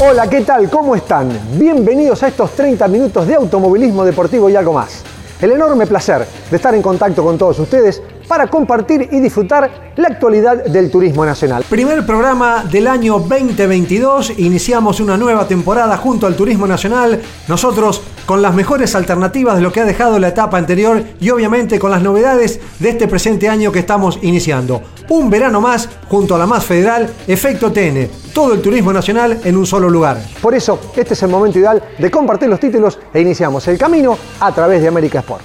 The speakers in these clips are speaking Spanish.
Hola, ¿qué tal? ¿Cómo están? Bienvenidos a estos 30 minutos de automovilismo deportivo y algo más. El enorme placer de estar en contacto con todos ustedes para compartir y disfrutar la actualidad del turismo nacional. Primer programa del año 2022, iniciamos una nueva temporada junto al Turismo Nacional, nosotros con las mejores alternativas de lo que ha dejado la etapa anterior y obviamente con las novedades de este presente año que estamos iniciando. Un verano más junto a la más federal, Efecto TN, todo el turismo nacional en un solo lugar. Por eso, este es el momento ideal de compartir los títulos e iniciamos el camino a través de América Sport.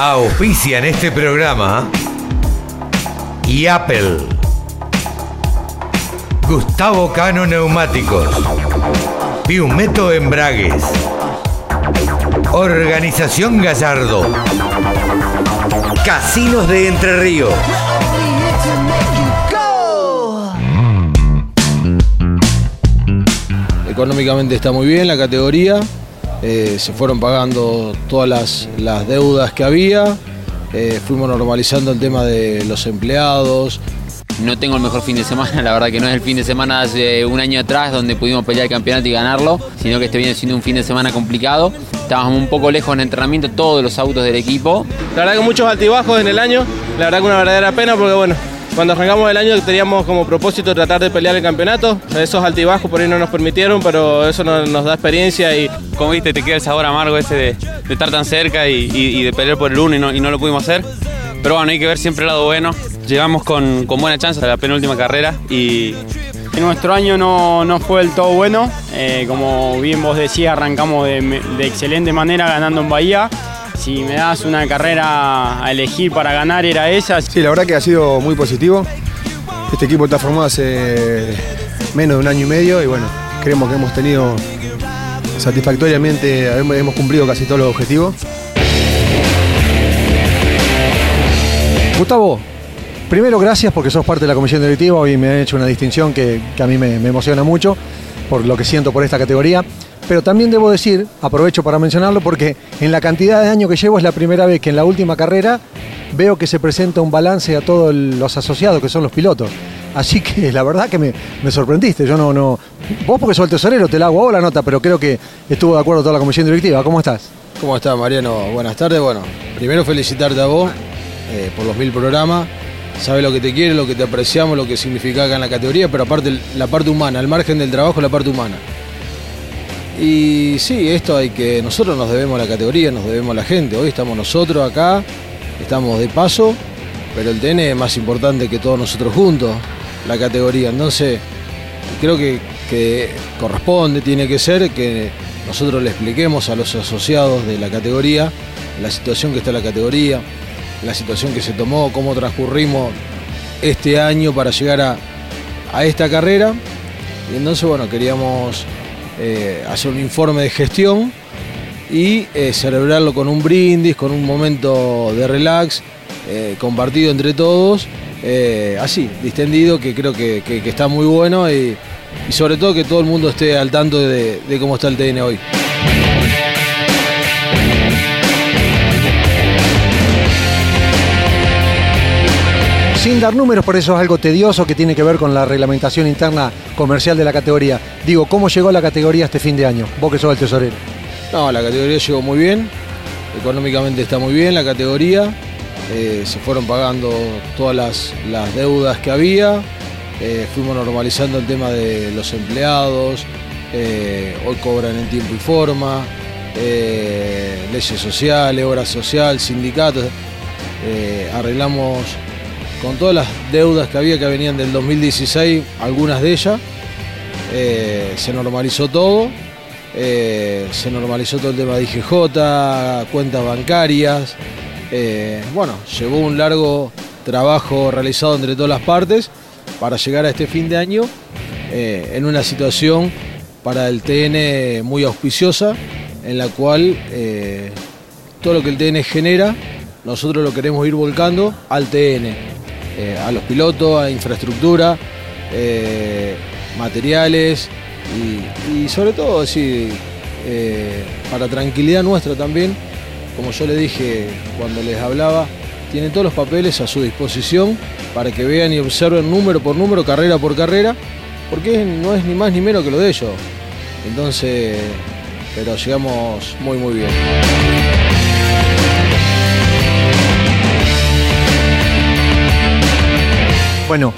Auspicia en este programa y Apple. Gustavo Cano Neumáticos. Piumeto Embragues. Organización Gallardo. Casinos de Entre Ríos. Económicamente está muy bien la categoría. Eh, se fueron pagando todas las, las deudas que había. Eh, fuimos normalizando el tema de los empleados. No tengo el mejor fin de semana, la verdad que no es el fin de semana de hace un año atrás donde pudimos pelear el campeonato y ganarlo, sino que este viene siendo un fin de semana complicado. Estábamos un poco lejos en entrenamiento todos los autos del equipo. La verdad que muchos altibajos en el año, la verdad que una verdadera pena porque bueno, cuando arrancamos el año teníamos como propósito tratar de pelear el campeonato. Esos altibajos por ahí no nos permitieron, pero eso nos, nos da experiencia y... Como viste, te queda el sabor amargo ese de, de estar tan cerca y, y- y de pelear por el uno y no, y no lo pudimos hacer. Pero bueno, hay que ver siempre el lado bueno. Llegamos con, con buena chance a la penúltima carrera y Nuestro año no, no fue del todo bueno. Eh, como bien vos decías, arrancamos de, de excelente manera ganando en Bahía. Si me das una carrera a elegir para ganar era esa. Sí, la verdad que ha sido muy positivo. Este equipo está formado hace menos de un año y medio y bueno, creemos que hemos tenido satisfactoriamente, hemos hemos cumplido casi todos los objetivos. Gustavo, primero gracias porque sos parte de la comisión directiva y me han hecho una distinción que, a mí me, emociona mucho por lo que siento por esta categoría. Pero también debo decir, aprovecho para mencionarlo, porque en la cantidad de años que llevo es la primera vez que en la última carrera veo que se presenta un balance a todos los asociados que son los pilotos. Así que la verdad que me, sorprendiste. Yo no, no. Vos porque sos el tesorero, te la hago a vos la nota, pero creo que estuvo de acuerdo toda la comisión directiva. ¿Cómo estás? ¿Cómo estás, Mariano? Buenas tardes. Bueno, primero felicitarte a vos eh, por los mil programas. Sabes lo que te quiere, lo que te apreciamos, lo que significa acá en la categoría, pero aparte la parte humana, al margen del trabajo, la parte humana. Y sí, esto hay que. Nosotros nos debemos a la categoría, nos debemos a la gente. Hoy estamos nosotros acá, estamos de paso, pero el TN es más importante que todos nosotros juntos, la categoría. Entonces, creo que, que corresponde, tiene que ser que nosotros le expliquemos a los asociados de la categoría la situación que está la categoría, la situación que se tomó, cómo transcurrimos este año para llegar a, a esta carrera. Y entonces, bueno, queríamos eh, hacer un informe de gestión y eh, celebrarlo con un brindis, con un momento de relax, eh, compartido entre todos, así, distendido, que creo que, que- está muy bueno y, y sobre todo que todo el mundo esté al tanto de, de cómo está el TN hoy. Sin dar números, por eso es algo tedioso que tiene que ver con la reglamentación interna comercial de la categoría. Digo, ¿cómo llegó la categoría este fin de año? Vos que sos el tesorero. No, la categoría llegó muy bien, económicamente está muy bien la categoría, eh, se fueron pagando todas las, las deudas que había, eh, fuimos normalizando el tema de los empleados, eh, hoy cobran en tiempo y forma, leyes sociales, obra social, sindicatos, arreglamos con todas las deudas que había que venían del 2016, algunas de ellas, eh, se normalizó todo. Eh, se normalizó todo el tema de IGJ, cuentas bancarias. Eh, bueno, llevó un largo trabajo realizado entre todas las partes para llegar a este fin de año en una situación para el TN muy auspiciosa, en la cual todo lo que el TN genera, nosotros lo queremos ir volcando al TN, eh, a los pilotos, a infraestructura, eh, materiales y, sobre todo, sí, eh, para tranquilidad nuestra también, como yo le dije cuando les hablaba, tienen todos los papeles a su disposición para que vean y observen número por número, carrera por carrera, porque no es ni más ni menos que lo de ellos. Entonces, pero llegamos muy muy bien. Bueno,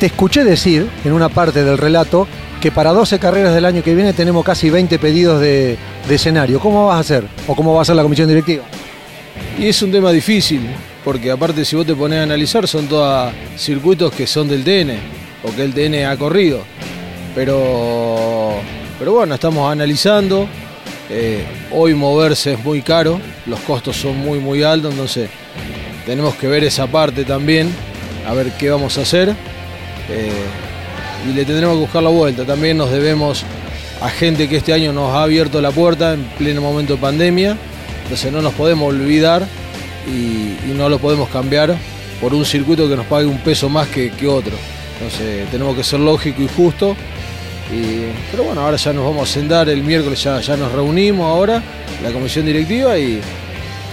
te escuché decir en una parte del relato que para 12 carreras del año que viene tenemos casi 20 pedidos de, escenario. ¿Cómo vas a hacer? ¿O cómo va a ser la comisión directiva? Y es un tema difícil, porque aparte si vos te pones a analizar son todos circuitos que son del TN, o que el TN ha corrido. Pero, pero bueno, estamos analizando. Eh, hoy moverse es muy caro, los costos son muy muy altos, entonces tenemos que ver esa parte también, a ver qué vamos a hacer. Eh, y le tendremos que buscar la vuelta. También nos debemos a gente que este año nos ha abierto la puerta en pleno momento de pandemia. Entonces no nos podemos olvidar y, no lo podemos cambiar por un circuito que nos pague un peso más que, que otro. Entonces tenemos que ser lógico y justo. Y- pero bueno, ahora ya nos vamos a sentar el miércoles, ya, ya nos reunimos ahora, la comisión directiva, y,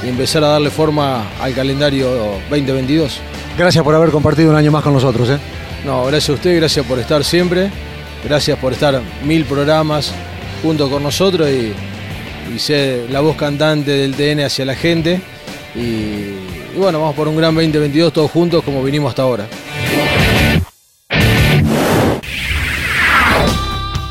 y empezar a darle forma al calendario 2022. Gracias por haber compartido un año más con nosotros. ¿eh? No, gracias a usted, gracias por estar siempre, gracias por estar mil programas junto con nosotros y, y ser la voz cantante del TN hacia la gente. Y, y bueno, vamos por un gran 2022 todos juntos como vinimos hasta ahora.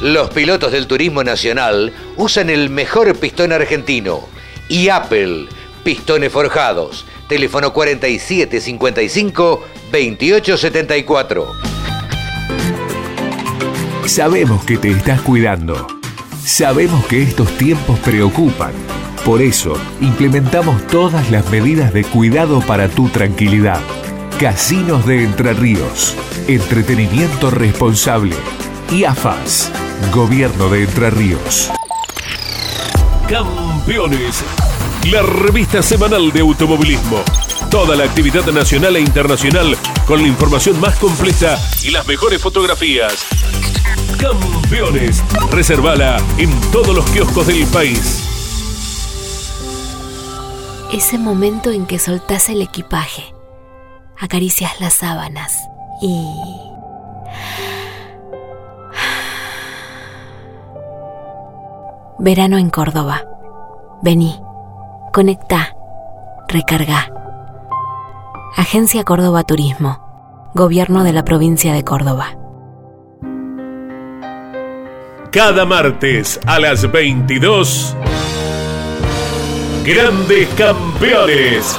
Los pilotos del turismo nacional usan el mejor pistón argentino y Apple, pistones forjados. Teléfono 4755 2874. Sabemos que te estás cuidando. Sabemos que estos tiempos preocupan. Por eso, implementamos todas las medidas de cuidado para tu tranquilidad. Casinos de Entre Ríos. Entretenimiento responsable. Y AFAS. Gobierno de Entre Ríos. Campeones. La revista semanal de automovilismo. Toda la actividad nacional e internacional con la información más completa y las mejores fotografías. Campeones. Reservala en todos los kioscos del país. Ese momento en que soltás el equipaje, acaricias las sábanas y... Verano en Córdoba. Vení, conectá, recarga. Agencia Córdoba Turismo. Gobierno de la provincia de Córdoba. Cada martes a las 22. Grandes campeones.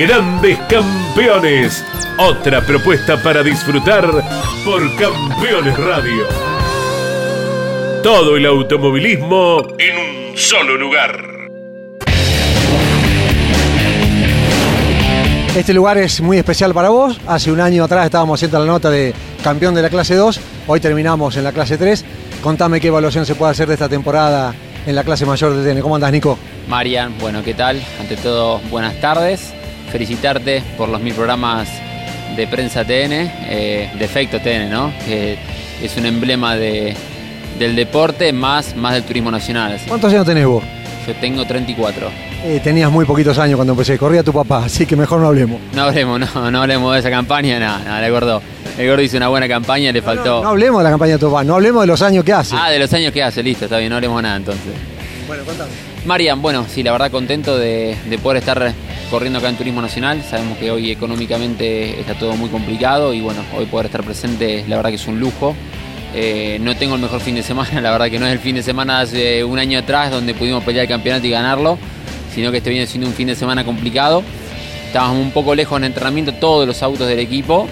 Grandes campeones. Otra propuesta para disfrutar por Campeones Radio. Todo el automovilismo en un solo lugar. Este lugar es muy especial para vos. Hace un año atrás estábamos haciendo la nota de campeón de la clase 2. Hoy terminamos en la clase 3. Contame qué evaluación se puede hacer de esta temporada en la clase mayor de TN. ¿Cómo andas, Nico? Marian, bueno, ¿qué tal? Ante todo, buenas tardes. Felicitarte por los mil programas de prensa TN, eh, de efecto TN, ¿no? Que es un emblema de, del deporte más, más del turismo nacional. así. ¿Cuántos años tenés vos? Yo tengo 34. Eh, tenías muy poquitos años cuando empecé. Corría tu papá, así que mejor no hablemos. No hablemos, no, no hablemos de esa campaña, nada, nada, el gordo. El gordo hizo una buena campaña, le faltó. No hablemos de la campaña de tu papá, no hablemos de los años que hace. Ah, de los años que hace, listo, está bien, no hablemos nada entonces. Bueno, contame. Marian, bueno, sí, la verdad contento de, de poder estar corriendo acá en Turismo Nacional. Sabemos que hoy económicamente está todo muy complicado y bueno, hoy poder estar presente, la verdad que es un lujo. Eh, no tengo el mejor fin de semana, la verdad que no es el fin de semana hace un año atrás donde pudimos pelear el campeonato y ganarlo, sino que este viene siendo un fin de semana complicado. Estábamos un poco lejos en entrenamiento todos los autos del equipo.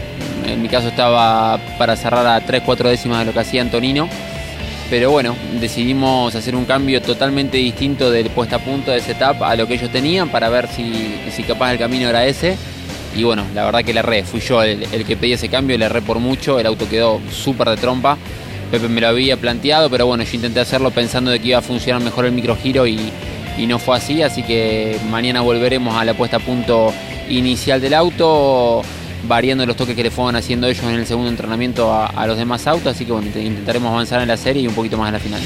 En mi caso estaba para cerrar a 3-4 décimas de lo que hacía Antonino. Pero bueno, decidimos hacer un cambio totalmente distinto del puesta a punto de setup a lo que ellos tenían para ver si, si capaz el camino era ese. Y bueno, la verdad que le erré, fui yo el, que pedí ese cambio, le erré por mucho, el auto quedó súper de trompa. Pepe me lo había planteado, pero bueno, yo intenté hacerlo pensando de que iba a funcionar mejor el microgiro y, y no fue así, así que mañana volveremos a la puesta a punto inicial del auto variando los toques que le fueron haciendo ellos en el segundo entrenamiento a, los demás autos, así que bueno, intentaremos avanzar en la serie y un poquito más en la final.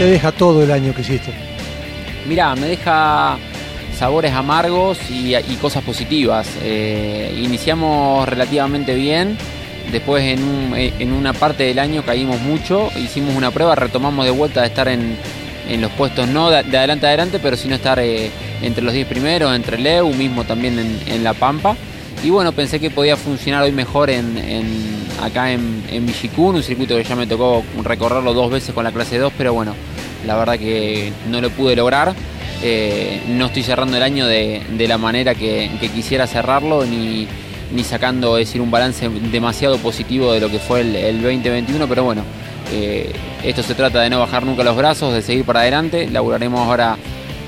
te deja todo el año que hiciste? Mirá, me deja sabores amargos y, cosas positivas. Eh, iniciamos relativamente bien Después en, una parte del año caímos mucho, hicimos una prueba, retomamos de vuelta de estar en, los puestos no de, adelante a adelante, pero sino estar eh, entre los 10 primeros, entre Leu, mismo también en, La Pampa. Y bueno, pensé que podía funcionar hoy mejor en, acá en, en un circuito que ya me tocó recorrerlo dos veces con la clase 2, pero bueno, la verdad que no lo pude lograr. Eh, no estoy cerrando el año de, la manera que, que quisiera cerrarlo, ni, ni sacando, es decir, un balance demasiado positivo de lo que fue el, 2021, pero bueno, eh, esto se trata de no bajar nunca los brazos, de seguir para adelante, laburaremos ahora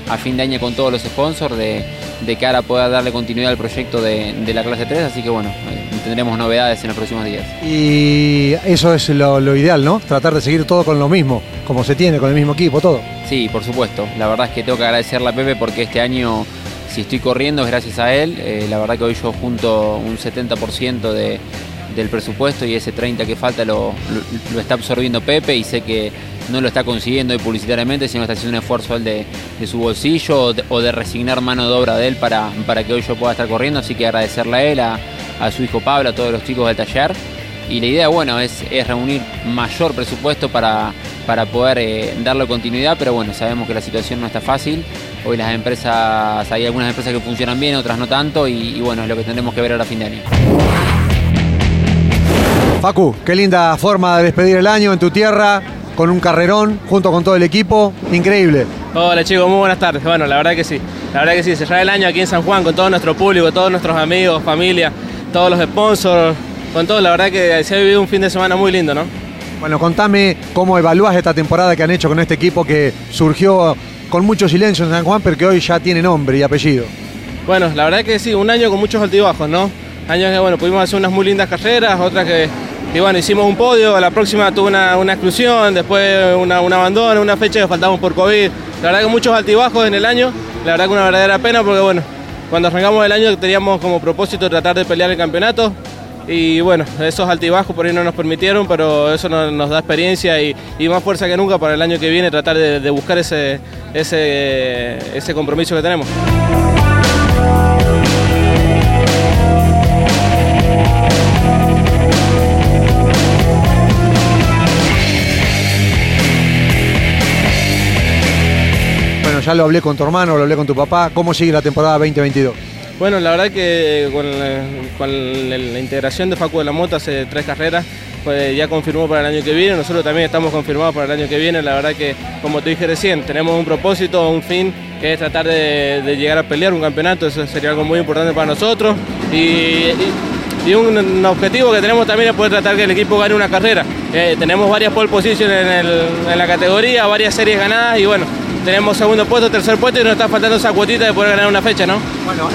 a fin de año con todos los sponsors de, de cara a poder darle continuidad al proyecto de, la clase 3, así que bueno, eh, tendremos novedades en los próximos días. Y eso es lo, lo, ideal, ¿no? Tratar de seguir todo con lo mismo, como se tiene, con el mismo equipo, todo. Sí, por supuesto. La verdad es que tengo que agradecerle a Pepe porque este año si estoy corriendo es gracias a él. Eh, la verdad que hoy yo junto un 70% del presupuesto y ese 30% que falta lo, está absorbiendo Pepe y sé que no lo está consiguiendo publicitariamente, sino está haciendo un esfuerzo él de, su bolsillo o de, resignar mano de obra de él para, para que hoy yo pueda estar corriendo. Así que agradecerle a él, a, su hijo Pablo, a todos los chicos del taller. Y la idea, bueno, es, reunir mayor presupuesto para, para poder eh, darle continuidad, pero bueno, sabemos que la situación no está fácil Hoy las empresas, hay algunas empresas que funcionan bien, otras no tanto, y, bueno, es lo que tendremos que ver ahora a fin de año. Facu, qué linda forma de despedir el año en tu tierra, con un carrerón, junto con todo el equipo, increíble. Hola chicos, muy buenas tardes. Bueno, la verdad que sí, la verdad que sí, cerrar el año aquí en San Juan con todo nuestro público, todos nuestros amigos, familia, todos los sponsors, con todo, la verdad que se ha vivido un fin de semana muy lindo, ¿no? Bueno, contame cómo evalúas esta temporada que han hecho con este equipo que surgió con mucho silencio en San Juan, pero que hoy ya tiene nombre y apellido. Bueno, la verdad que sí, un año con muchos altibajos, ¿no? Años que, bueno, pudimos hacer unas muy lindas carreras, otras que, bueno, hicimos un podio, la próxima tuvo una, exclusión, después una, un abandono, una fecha que faltamos por COVID. La verdad que muchos altibajos en el año, la verdad que una verdadera pena porque, bueno, cuando arrancamos el año teníamos como propósito tratar de pelear el campeonato, y bueno, esos altibajos por ahí no nos permitieron, pero eso nos, da experiencia y, más fuerza que nunca para el año que viene tratar de, buscar ese, ese, ese compromiso que tenemos. Bueno, ya lo hablé con tu hermano, lo hablé con tu papá. ¿Cómo sigue la temporada 2022? Bueno, la verdad que con, la, integración de Facu de la Mota hace tres carreras, pues ya confirmó para el año que viene, nosotros también estamos confirmados para el año que viene, la verdad que como te dije recién, tenemos un propósito, un fin, que es tratar de, llegar a pelear un campeonato, eso sería algo muy importante para nosotros un, objetivo que tenemos también es poder tratar que el equipo gane una carrera. Eh, tenemos varias pole positions en la categoría, varias series ganadas y bueno, tenemos segundo puesto, tercer puesto y nos está faltando esa cuotita de poder ganar una fecha, ¿no? Bueno,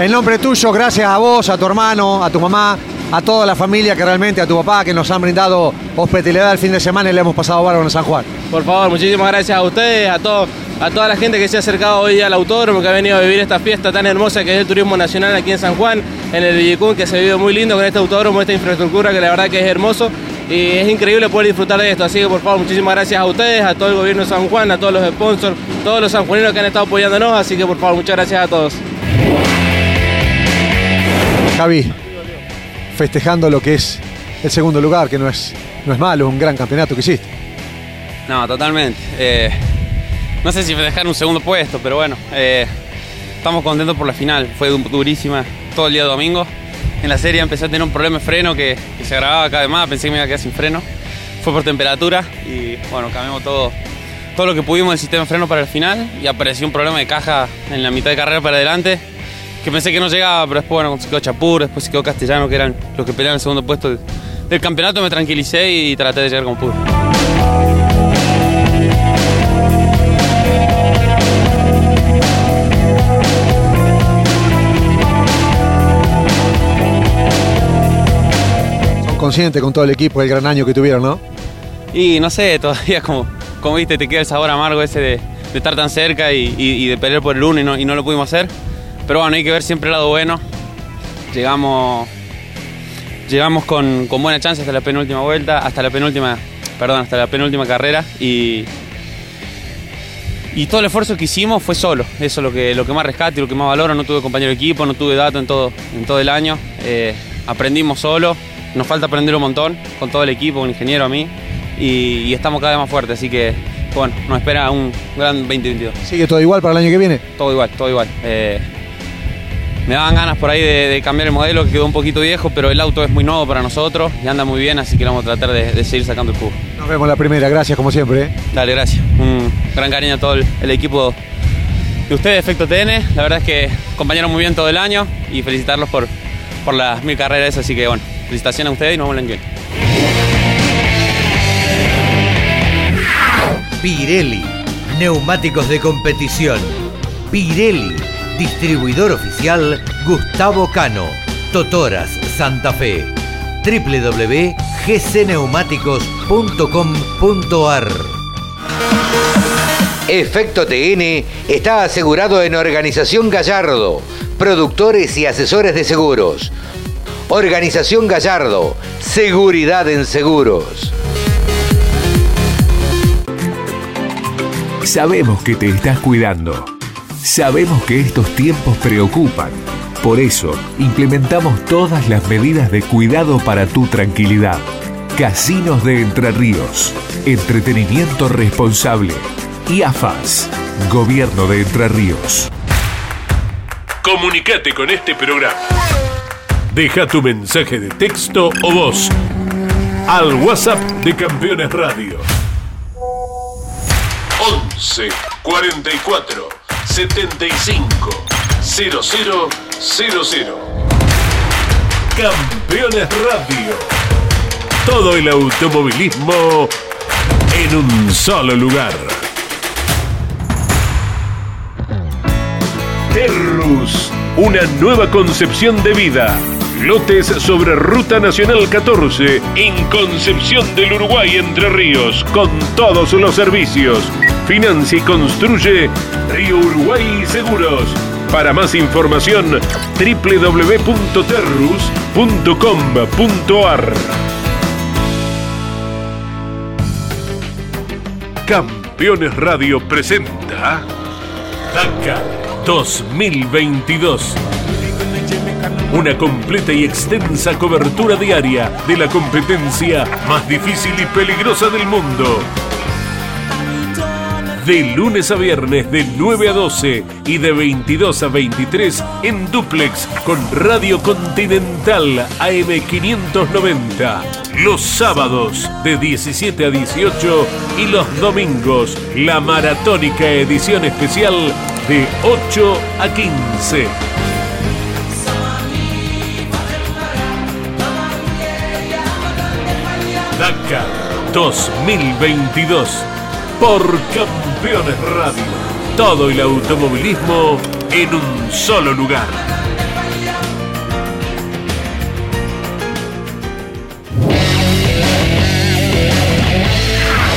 en, nombre tuyo, gracias a vos, a tu hermano, a tu mamá, a toda la familia que realmente, a tu papá, que nos han brindado hospitalidad el fin de semana y le hemos pasado bárbaro en San Juan. Por favor, muchísimas gracias a ustedes, a todos a toda la gente que se ha acercado hoy al autódromo, que ha venido a vivir esta fiesta tan hermosa que es el turismo nacional aquí en San Juan, en el Villicún, que se vive muy lindo con este autódromo, esta infraestructura que la verdad que es hermoso y es increíble poder disfrutar de esto. Así que por favor, muchísimas gracias a ustedes, a todo el gobierno de San Juan, a todos los sponsors, todos los sanjuaninos que han estado apoyándonos. Así que por favor, muchas gracias a todos. Javi, festejando lo que es el segundo lugar, que no es, no es malo, es un gran campeonato que hiciste. No, totalmente. Eh, no sé si dejar un segundo puesto, pero bueno, eh, estamos contentos por la final. Fue durísima todo el día domingo. En la serie empecé a tener un problema de freno que, se agravaba cada vez más, pensé que me iba a quedar sin freno. Fue por temperatura y bueno, cambiamos todo, todo lo que pudimos del sistema de freno para el final y apareció un problema de caja en la mitad de carrera para adelante que pensé que no llegaba, pero después bueno, se quedó Chapur, después se quedó Castellano, que eran los que peleaban el segundo puesto del campeonato, me tranquilicé y traté de llegar como pude. Son conscientes con todo el equipo del gran año que tuvieron, ¿no? Y no sé, todavía como, como viste, te queda el sabor amargo ese de, estar tan cerca y, de pelear por el uno y no, y no lo pudimos hacer. Pero bueno, hay que ver siempre el lado bueno. Llegamos, llegamos con, con buena chance hasta la penúltima vuelta, hasta la penúltima, perdón, hasta la penúltima carrera y, y todo el esfuerzo que hicimos fue solo. Eso es lo que, lo que más rescato y lo que más valoro. No tuve compañero de equipo, no tuve dato en todo, en todo el año. Eh, aprendimos solo. Nos falta aprender un montón con todo el equipo, un ingeniero a mí. Y, estamos cada vez más fuertes. Así que, bueno, nos espera un gran 2022. ¿Sigue todo igual para el año que viene? Todo igual, todo igual. Eh, me daban ganas por ahí de, cambiar el modelo, que quedó un poquito viejo, pero el auto es muy nuevo para nosotros y anda muy bien, así que vamos a tratar de, seguir sacando el jugo. Nos vemos la primera, gracias como siempre. ¿eh? Dale, gracias. Un gran cariño a todo el, equipo de ustedes, Efecto TN. La verdad es que acompañaron muy bien todo el año y felicitarlos por, por las mil carreras, así que bueno, felicitaciones a ustedes y nos vemos en el Pirelli, neumáticos de competición. Pirelli Distribuidor oficial Gustavo Cano, Totoras, Santa Fe. www.gcneumáticos.com.ar Efecto TN está asegurado en Organización Gallardo, productores y asesores de seguros. Organización Gallardo, seguridad en seguros. Sabemos que te estás cuidando. Sabemos que estos tiempos preocupan. Por eso, implementamos todas las medidas de cuidado para tu tranquilidad. Casinos de Entre Ríos. Entretenimiento responsable. Y AFAS. Gobierno de Entre Ríos. Comunicate con este programa. Deja tu mensaje de texto o voz al WhatsApp de Campeones Radio. 11 44 75 0000. Campeones Radio. Todo el automovilismo en un solo lugar. Terrus, una nueva concepción de vida. Lotes sobre Ruta Nacional 14 en Concepción del Uruguay Entre Ríos con todos los servicios Financia y construye Río Uruguay Seguros. Para más información, www.terrus.com.ar. Campeones Radio presenta Dakar 2022. Una completa y extensa cobertura diaria de la competencia más difícil y peligrosa del mundo de lunes a viernes de 9 a 12 y de 22 a 23 en duplex con Radio Continental AM590. Los sábados de 17 a 18 y los domingos la maratónica edición especial de 8 a 15. 2022 por Campeones Radio. Todo el automovilismo en un solo lugar.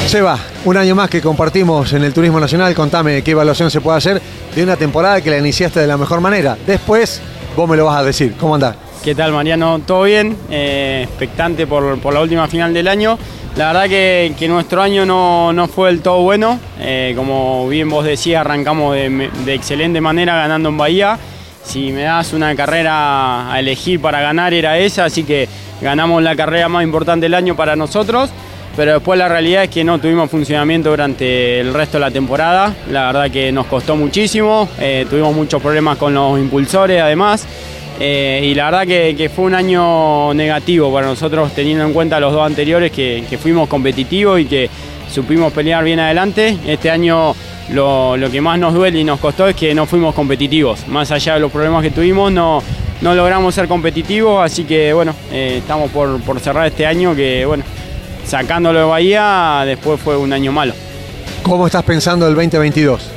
Seba, un año más que compartimos en el Turismo Nacional. Contame qué evaluación se puede hacer de una temporada que la iniciaste de la mejor manera. Después, vos me lo vas a decir. ¿Cómo andás? ¿Qué tal, Mariano? ¿Todo bien? Eh, expectante por, por la última final del año. La verdad que, nuestro año no, fue del todo bueno. Eh, como bien vos decías, arrancamos de, excelente manera ganando en Bahía. Si me das una carrera a elegir para ganar era esa, así que ganamos la carrera más importante del año para nosotros. pero después la realidad es que no tuvimos funcionamiento durante el resto de la temporada. La verdad que nos costó muchísimo, eh, tuvimos muchos problemas con los impulsores además. Eh, y la verdad que, fue un año negativo para nosotros teniendo en cuenta los dos anteriores que, fuimos competitivos y que supimos pelear bien adelante. Este año lo, que más nos duele y nos costó es que no fuimos competitivos. Más allá de los problemas que tuvimos, no, no logramos ser competitivos, así que bueno, eh, estamos por, por cerrar este año que bueno, sacándolo de Bahía, después fue un año malo. ¿Cómo estás pensando el 2022?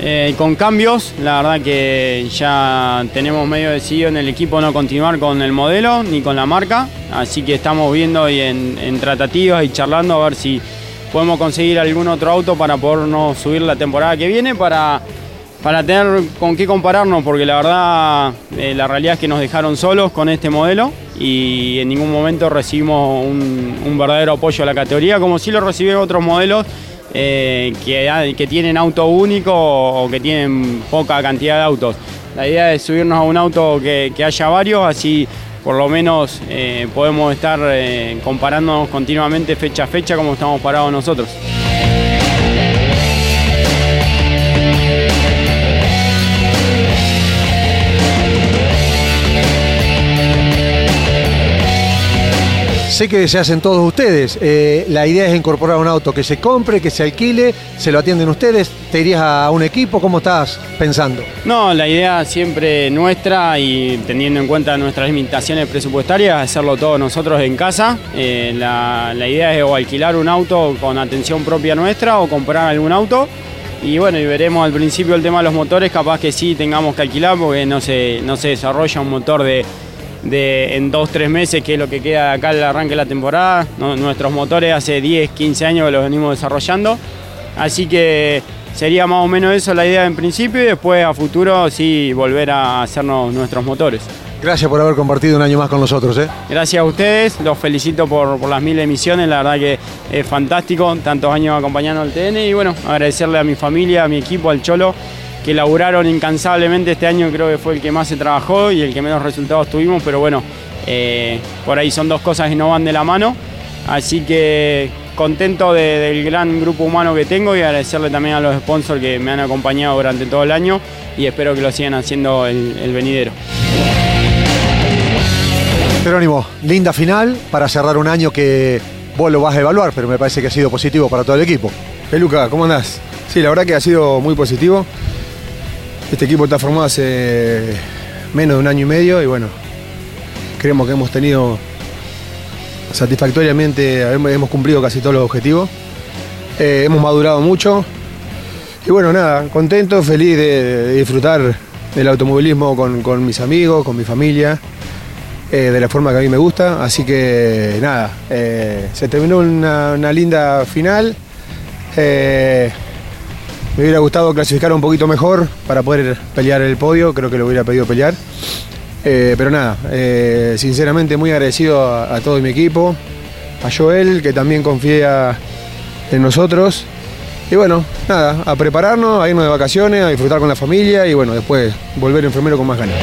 Eh, con cambios, la verdad que ya tenemos medio decidido en el equipo no continuar con el modelo ni con la marca, así que estamos viendo y en, tratativas y charlando a ver si podemos conseguir algún otro auto para podernos subir la temporada que viene para, para tener con qué compararnos, porque la verdad eh, la realidad es que nos dejaron solos con este modelo y en ningún momento recibimos un, un verdadero apoyo a la categoría, como si lo recibieron otros modelos eh, que, tienen auto único o que tienen poca cantidad de autos. La idea es subirnos a un auto que, haya varios, así por lo menos eh, podemos estar eh, comparándonos continuamente fecha a fecha como estamos parados nosotros. Sé que se hacen todos ustedes. Eh, la idea es incorporar un auto que se compre, que se alquile, se lo atienden ustedes. ¿Te irías a un equipo? ¿Cómo estás pensando? No, la idea siempre nuestra y teniendo en cuenta nuestras limitaciones presupuestarias, hacerlo todos nosotros en casa. Eh, la, idea es o alquilar un auto con atención propia nuestra o comprar algún auto. Y bueno, y veremos al principio el tema de los motores, capaz que sí tengamos que alquilar porque no se, no se desarrolla un motor de de, en dos, tres meses, que es lo que queda acá al arranque de la temporada. Nuestros motores hace 10, 15 años que los venimos desarrollando. Así que sería más o menos eso la idea en principio y después a futuro sí volver a hacernos nuestros motores. Gracias por haber compartido un año más con nosotros. ¿eh? Gracias a ustedes, los felicito por, por, las mil emisiones, la verdad que es fantástico, tantos años acompañando al TN y bueno, agradecerle a mi familia, a mi equipo, al Cholo, que laburaron incansablemente este año, creo que fue el que más se trabajó y el que menos resultados tuvimos, pero bueno, eh, por ahí son dos cosas que no van de la mano. Así que contento del gran grupo humano que tengo y agradecerle también a los sponsors que me han acompañado durante todo el año y espero que lo sigan haciendo el, el venidero. Jerónimo, linda final para cerrar un año que vos lo vas a evaluar, pero me parece que ha sido positivo para todo el equipo. Peluca, ¿cómo andás? Sí, la verdad que ha sido muy positivo. Este equipo está formado hace menos de un año y medio y bueno, creemos que hemos tenido satisfactoriamente, hemos cumplido casi todos los objetivos. Eh, hemos madurado mucho y bueno, nada, contento, feliz de, disfrutar del automovilismo con, mis amigos, con mi familia, eh, de la forma que a mí me gusta. Así que nada, eh, se terminó una, linda final. Me hubiera gustado clasificar un poquito mejor para poder pelear el podio, creo que lo hubiera pedido pelear. Eh, pero nada, eh, sinceramente muy agradecido a, todo mi equipo, a Joel, que también confía en nosotros. Y bueno, nada, a prepararnos, a irnos de vacaciones, a disfrutar con la familia y bueno, después volver enfermero con más ganas.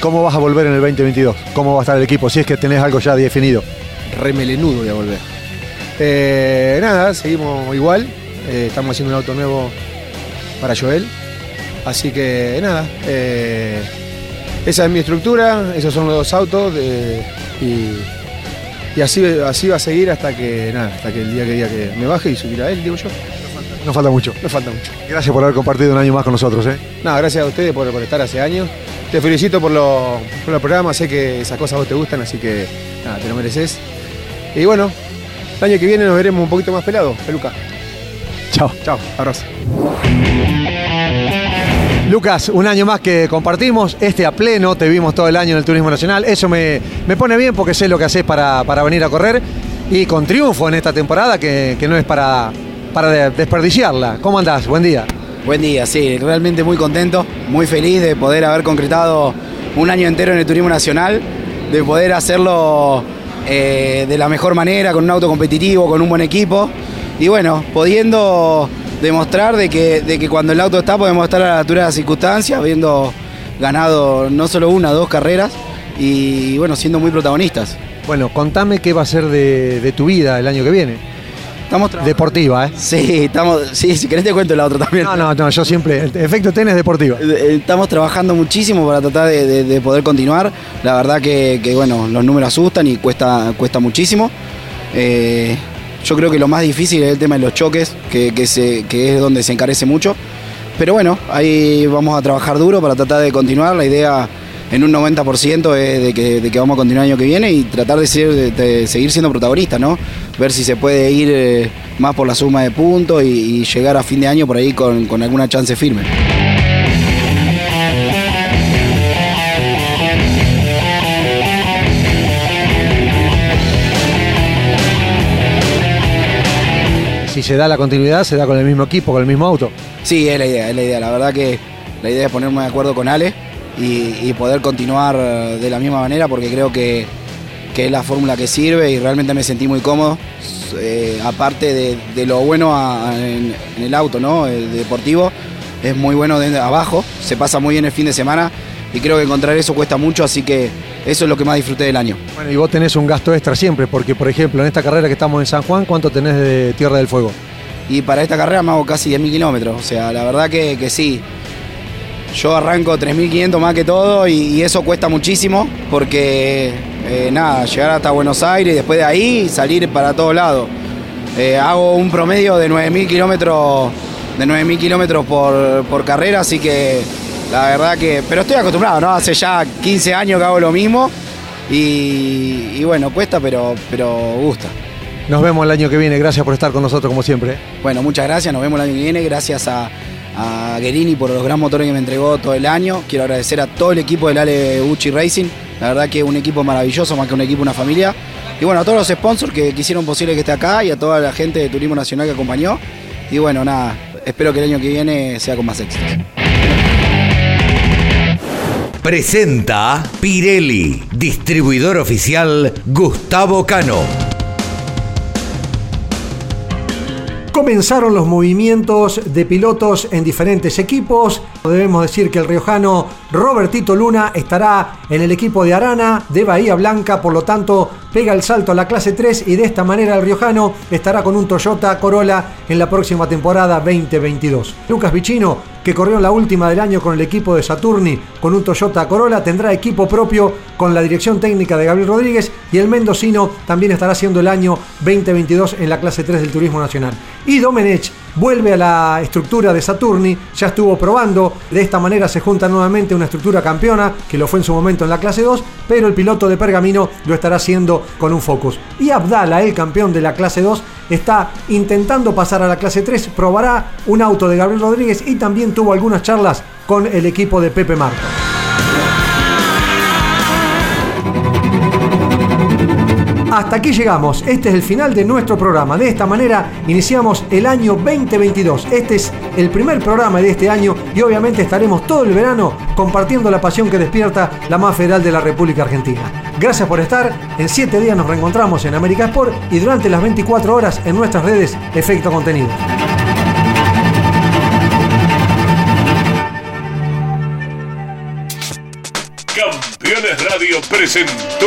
¿Cómo vas a volver en el 2022? ¿Cómo va a estar el equipo? Si es que tenés algo ya definido. Remelenudo voy a volver. Eh, nada, seguimos igual. Eh, estamos haciendo un auto nuevo para Joel. Así que nada, eh, esa es mi estructura, esos son los dos autos y, así, así va a seguir hasta que nada, hasta que el día que diga que me baje y subir a él, digo yo. No falta mucho. No falta mucho. Gracias por haber compartido un año más con nosotros. ¿eh? No, gracias a ustedes por, por estar hace años. Te felicito por, los programas, sé que esas cosas a vos te gustan, así que nada, te lo mereces. Y bueno, el año que viene nos veremos un poquito más pelados, Peluca. Chao. Chao, abrazo. Lucas, un año más que compartimos, este a pleno, te vimos todo el año en el Turismo Nacional, eso me, pone bien porque sé lo que haces para, para, venir a correr y con triunfo en esta temporada que, no es para, para desperdiciarla. ¿Cómo andás? Buen día. Buen día, sí, realmente muy contento, muy feliz de poder haber concretado un año entero en el Turismo Nacional, de poder hacerlo eh, de la mejor manera, con un auto competitivo, con un buen equipo y bueno, pudiendo demostrar de que, de que cuando el auto está podemos estar a la altura de las circunstancias, habiendo ganado no solo una, dos carreras y bueno, siendo muy protagonistas. Bueno, contame qué va a ser de, de tu vida el año que viene. Estamos Deportiva, ¿eh? Sí, estamos, sí, si querés te cuento la otra también. No, no, no, yo siempre, efecto tenis deportiva. Eh, Estamos trabajando muchísimo para tratar de, de- de poder continuar. La verdad que, que, bueno, los números asustan y cuesta, cuesta muchísimo. Eh, yo creo que lo más difícil es el tema de los choques, que, que se, que es donde se encarece mucho. Pero bueno, ahí vamos a trabajar duro para tratar de continuar. La idea en un 90% es de que, de que vamos a continuar el año que viene y tratar de, ser- de- de seguir siendo protagonistas, ¿no? Ver si se puede ir eh, más por la suma de puntos y, y llegar a fin de año por ahí con, con alguna chance firme. Si se da la continuidad, se da con el mismo equipo, con el mismo auto. Sí, es la idea, es la idea. La verdad que la idea es ponerme de acuerdo con Ale y, y poder continuar de la misma manera porque creo que, que es la fórmula que sirve y realmente me sentí muy cómodo. Eh, aparte de, de lo bueno a- a- en, en el auto, ¿no? El deportivo es muy bueno de abajo, se pasa muy bien el fin de semana y creo que encontrar eso cuesta mucho, así que eso es lo que más disfruté del año. Bueno, y vos tenés un gasto extra siempre, porque por ejemplo, en esta carrera que estamos en San Juan, ¿cuánto tenés de Tierra del Fuego? Y para esta carrera me hago casi 10.000 kilómetros. O sea, la verdad que, que sí. Yo arranco 3.500 más que todo y, y eso cuesta muchísimo porque, eh, nada, llegar hasta Buenos Aires y después de ahí salir para todos lados. Eh, hago un promedio de 9.000 kilómetros de 9.000 kilómetros por, por carrera, así que la verdad que... Pero estoy acostumbrado, ¿no? Hace ya 15 años que hago lo mismo y, y bueno, cuesta, pero, pero gusta. Nos vemos el año que viene, gracias por estar con nosotros como siempre. Bueno, muchas gracias, nos vemos el año que viene. Gracias a, a Guerini por los gran motores que me entregó todo el año. Quiero agradecer a todo el equipo del Ale Uchi Racing. La verdad que es un equipo maravilloso, más que un equipo, una familia. Y bueno, a todos los sponsors que, que hicieron posible que esté acá y a toda la gente de Turismo Nacional que acompañó. Y bueno, nada, espero que el año que viene sea con más éxito. Presenta Pirelli, distribuidor oficial Gustavo Cano. Comenzaron los movimientos de pilotos en diferentes equipos. Debemos decir que el riojano Robertito Luna estará en el equipo de Arana de Bahía Blanca, por lo tanto pega el salto a la clase 3 y de esta manera el riojano estará con un Toyota Corolla en la próxima temporada 2022. Lucas Vicino, que corrió la última del año con el equipo de Saturni con un Toyota Corolla, tendrá equipo propio con la dirección técnica de Gabriel Rodríguez y el mendocino también estará haciendo el año 2022 en la clase 3 del Turismo Nacional. Y Domenech vuelve a la estructura de Saturni, ya estuvo probando, de esta manera se junta nuevamente una estructura campeona, que lo fue en su momento en la clase 2, pero el piloto de Pergamino lo estará haciendo con un Focus. Y Abdala, el campeón de la clase 2, está intentando pasar a la clase 3, probará un auto de Gabriel Rodríguez y también tuvo algunas charlas con el equipo de Pepe Marco. Hasta aquí llegamos, este es el final de nuestro programa. De esta manera iniciamos el año 2022. Este es el primer programa de este año y obviamente estaremos todo el verano compartiendo la pasión que despierta la más federal de la República Argentina. Gracias por estar, en 7 días nos reencontramos en América Sport y durante las 24 horas en nuestras redes Efecto Contenido. Campeones Radio presentó